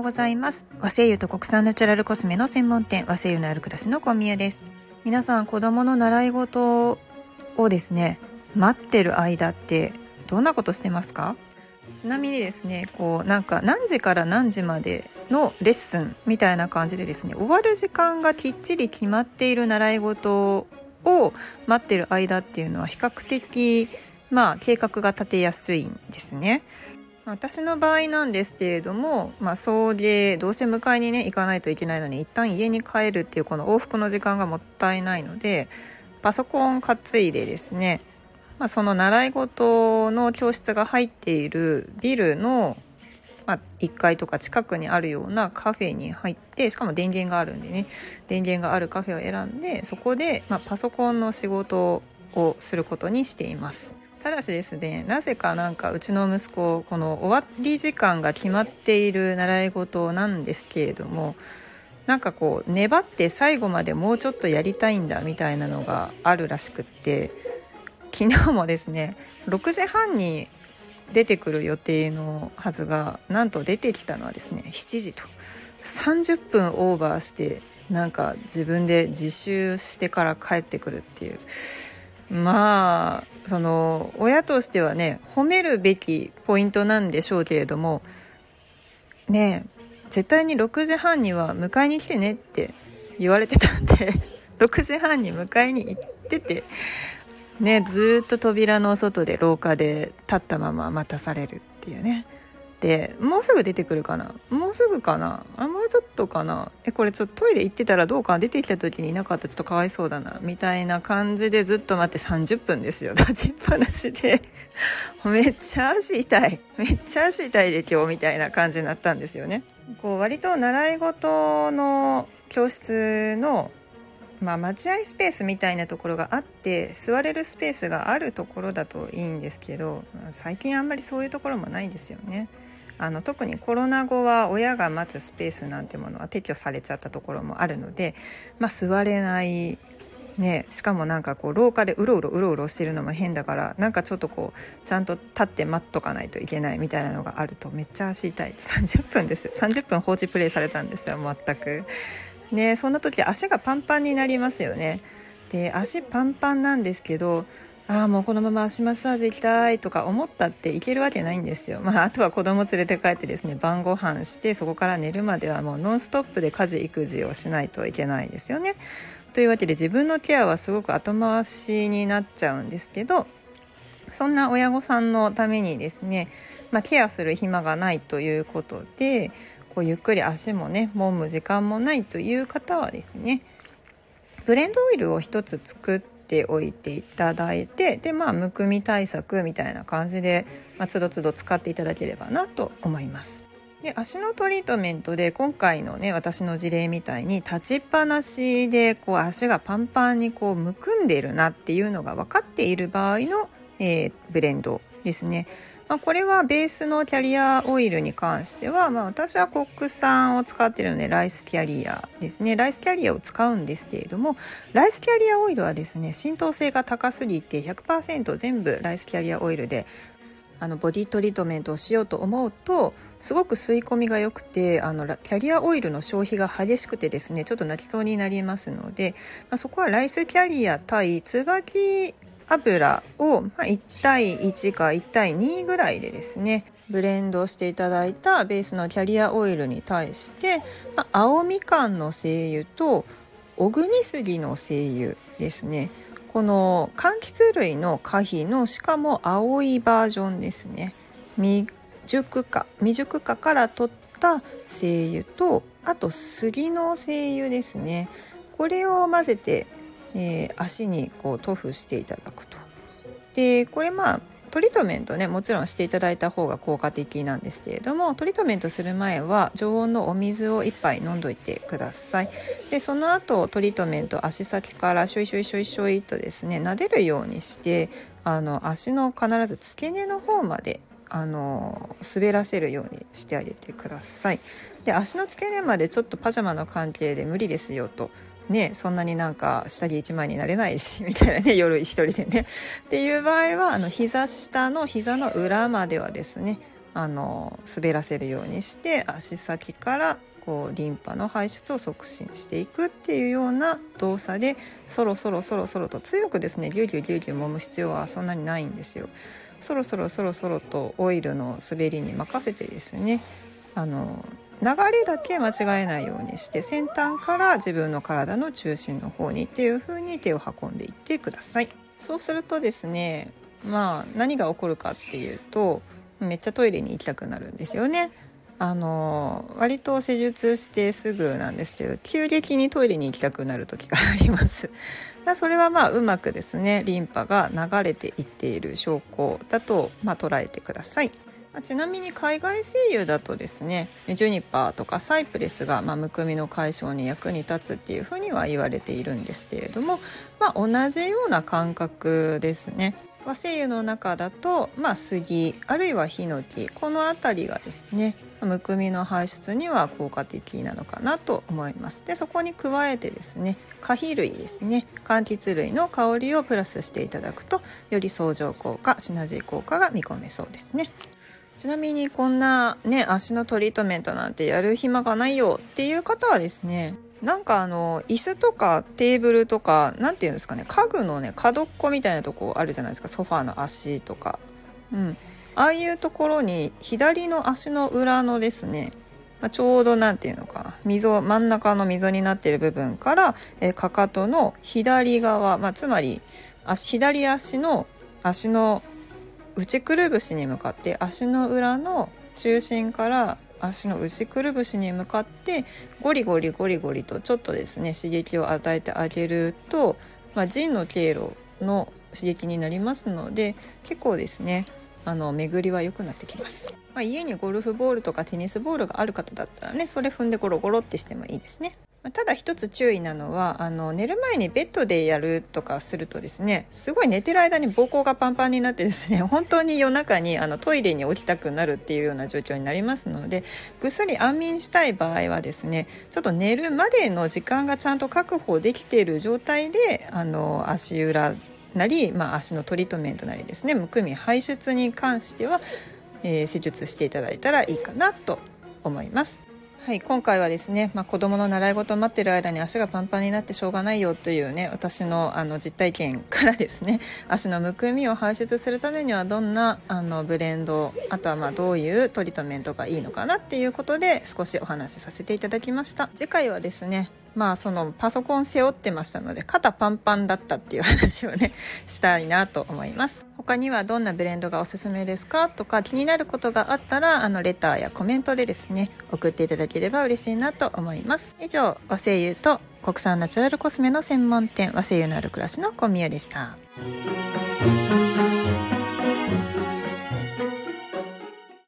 ようございます。和製油と国産ナチュラルコスメの専門店和製油のある暮らしの小宮です。皆さん子供の習い事をですね待ってる間ってどんなことしてますか？ちなみにですねこうなんか何時から何時までのレッスンみたいな感じでですね終わる時間がきっちり決まっている習い事を待ってる間っていうのは比較的まあ計画が立てやすいんですね。私の場合なんですけれども、まあ、送迎どうせ迎えにね行かないといけないのに一旦家に帰るっていうこの往復の時間がもったいないのでパソコン担いでですね、まあ、その習い事の教室が入っているビルの、まあ、1階とか近くにあるようなカフェに入ってしかも電源があるんでね電源があるカフェを選んでそこで、ま、パソコンの仕事をすることにしています。ただしですねなぜかなんかうちの息子この終わり時間が決まっている習い事なんですけれどもなんかこう粘って最後までもうちょっとやりたいんだみたいなのがあるらしくって昨日もですね6時半に出てくる予定のはずがなんと出てきたのはですね7時と。30分オーバーしてなんか自分で自習してから帰ってくるっていう。まあその親としてはね褒めるべきポイントなんでしょうけれどもね絶対に6時半には迎えに来てねって言われてたんで 6時半に迎えに行っててねずっと扉の外で廊下で立ったまま待たされるっていうね。ってもうすぐ出てくるかな？もうすぐかな？あもうちょっとかな？えこれちょっとトイレ行ってたらどうか出てきた時にいなかったちょっとかわいそうだな。みたいな感じでずっと待って30分ですよ。立ちっぱなしで。めっちゃ足痛い。めっちゃ足痛いで今日みたいな感じになったんですよね。こう割と習い事の教室のまあ、待合スペースみたいなところがあって座れるスペースがあるところだといいんですけど最近あんまりそういうところもないんですよね。あの特にコロナ後は親が待つスペースなんてものは撤去されちゃったところもあるので、まあ、座れない。ね、しかもなんかこう廊下でうろうろうろうろしてるのも変だからなんかちょっとこうちゃんと立って待っとかないといけないみたいなのがあるとめっちゃ足痛い。30分です30分放置プレイされたんですよ全く。ねそんな時足がパンパンになりますよね。で足パンパンなんですけどああもうこのまま足マッサージ行きたいとか思ったって行けるわけないんですよ。まあ、あとは子供連れて帰ってですね晩ご飯してそこから寝るまではもうノンストップで家事育児をしないといけないですよね。というわけで自分のケアはすごく後回しになっちゃうんですけどそんな親御さんのためにですね、まあ、ケアする暇がないということでこうゆっくり足もね揉む時間もないという方はですねブレンドオイルを1つ作っておいていただいてでまあむくみ対策みたいな感じで、まあ、つどつど使っていただければなと思います。で足のトリートメントで今回のね私の事例みたいに立ちっぱなしでこう足がパンパンにこうむくんでいるなっていうのが分かっている場合の、えー、ブレンドですね。まあ、これはベースのキャリアオイルに関しては、まあ、私は国産を使っているのでライスキャリアですね。ライスキャリアを使うんですけれどもライスキャリアオイルはですね浸透性が高すぎて100%全部ライスキャリアオイルであのボディトリートメントをしようと思うとすごく吸い込みが良くてあのキャリアオイルの消費が激しくてですねちょっと泣きそうになりますので、まあ、そこはライスキャリア対椿油を、ま1対1か1対2ぐらいでですねブレンドしていただいたベースのキャリアオイルに対して、ま、青みかんの精油と小国杉の精油ですね。この柑橘類の可否のしかも青いバージョンですね。未熟化未熟化から取った精油とあと杉の精油ですね。これを混ぜてえー、足にこう塗布していただくと。でこれまあトリートメントねもちろんしていただいた方が効果的なんですけれどもトリートメントする前は常温のお水を1杯飲んどいてくださいでその後トリートメント足先からシュイシュイシュイシュイとですね撫でるようにしてあの足の必ず付け根の方まであの滑らせるようにしてあげてくださいで足の付け根までちょっとパジャマの関係で無理ですよとねそんなになんか下着1枚になれないしみたいなね 夜一人でねっていう場合はあの膝下の膝の裏まではですねあの滑らせるようにして足先からこうリンパの排出を促進していくっていうような動作でそろそろそろそろと強くですねギュギュギュギュ揉む必要はそんなにないんですよ。そろそろそろそろとオイルの滑りに任せてですねあの流れだけ間違えないようにして先端から自分の体の中心の方にっていう風に手を運んでいってください。そうするとですねまあ何が起こるかっていうとめっちゃトイレに行きたくなるんですよね。あの割と施術してすぐなんですけど急激にトイレに行きたくなる時があります だそれはまあうまくですねリンパが流れていっている証拠だと、ま、捉えてくださいちなみに海外精油だとですねジュニパーとかサイプレスが、まあ、むくみの解消に役に立つっていうふうには言われているんですけれども、まあ、同じような感覚ですね。和精油の中だと、まあ、杉あるいはヒノキこの辺りがですねむくみの排出には効果的なのかなと思います。でそこに加えてですね可肥類ですね柑橘類の香りをプラスしていただくとより相乗効果シナジー効果が見込めそうですね。ちなみにこんなね足のトリートメントなんてやる暇がないよっていう方はですねなんかあの椅子とかテーブルとか何て言うんですかね家具のね角っこみたいなとこあるじゃないですかソファーの足とか。うん。ああいうところに左の足の裏のですね、まあ、ちょうど何て言うのかな溝真ん中の溝になっている部分から、えかかとの左側、まあ、つまり足左足の足の内くるぶしに向かって足の裏の中心から足の内くるぶしに向かってゴリゴリゴリゴリとちょっとですね刺激を与えてあげると、まあ、腎の経路の刺激になりますので結構ですねあの巡りは良くなってきます、まあ、家にゴルフボールとかテニスボールがある方だったらねそれ踏んでゴロゴロってしてもいいですね。ただ一つ注意なのはあの寝る前にベッドでやるとかするとですねすごい寝てる間に膀胱がパンパンになってですね 本当に夜中にあのトイレに起きたくなるっていうような状況になりますのでぐっすり安眠したい場合はですねちょっと寝るまでの時間がちゃんと確保できている状態であの足裏なり、まあ、足のトリートメントなりですねむくみ排出に関しては、えー、施術していただいたらいいかなと思います。はい、今回はですね、まあ、子供の習い事を待ってる間に足がパンパンになってしょうがないよというね私のあの実体験からですね 足のむくみを排出するためにはどんなあのブレンドあとはまあどういうトリートメントがいいのかなっていうことで少しお話しさせていただきました。次回はですねまあそのパソコン背負ってましたので肩パンパンだったっていう話をねしたいなと思います。他にはどんなブレンドがおすすめですかとか気になることがあったらあのレターやコメントでですね送っていただければ嬉しいなと思います。以上和製油と国産ナチュラルコスメの専門店和製油のある暮らしの小宮でした。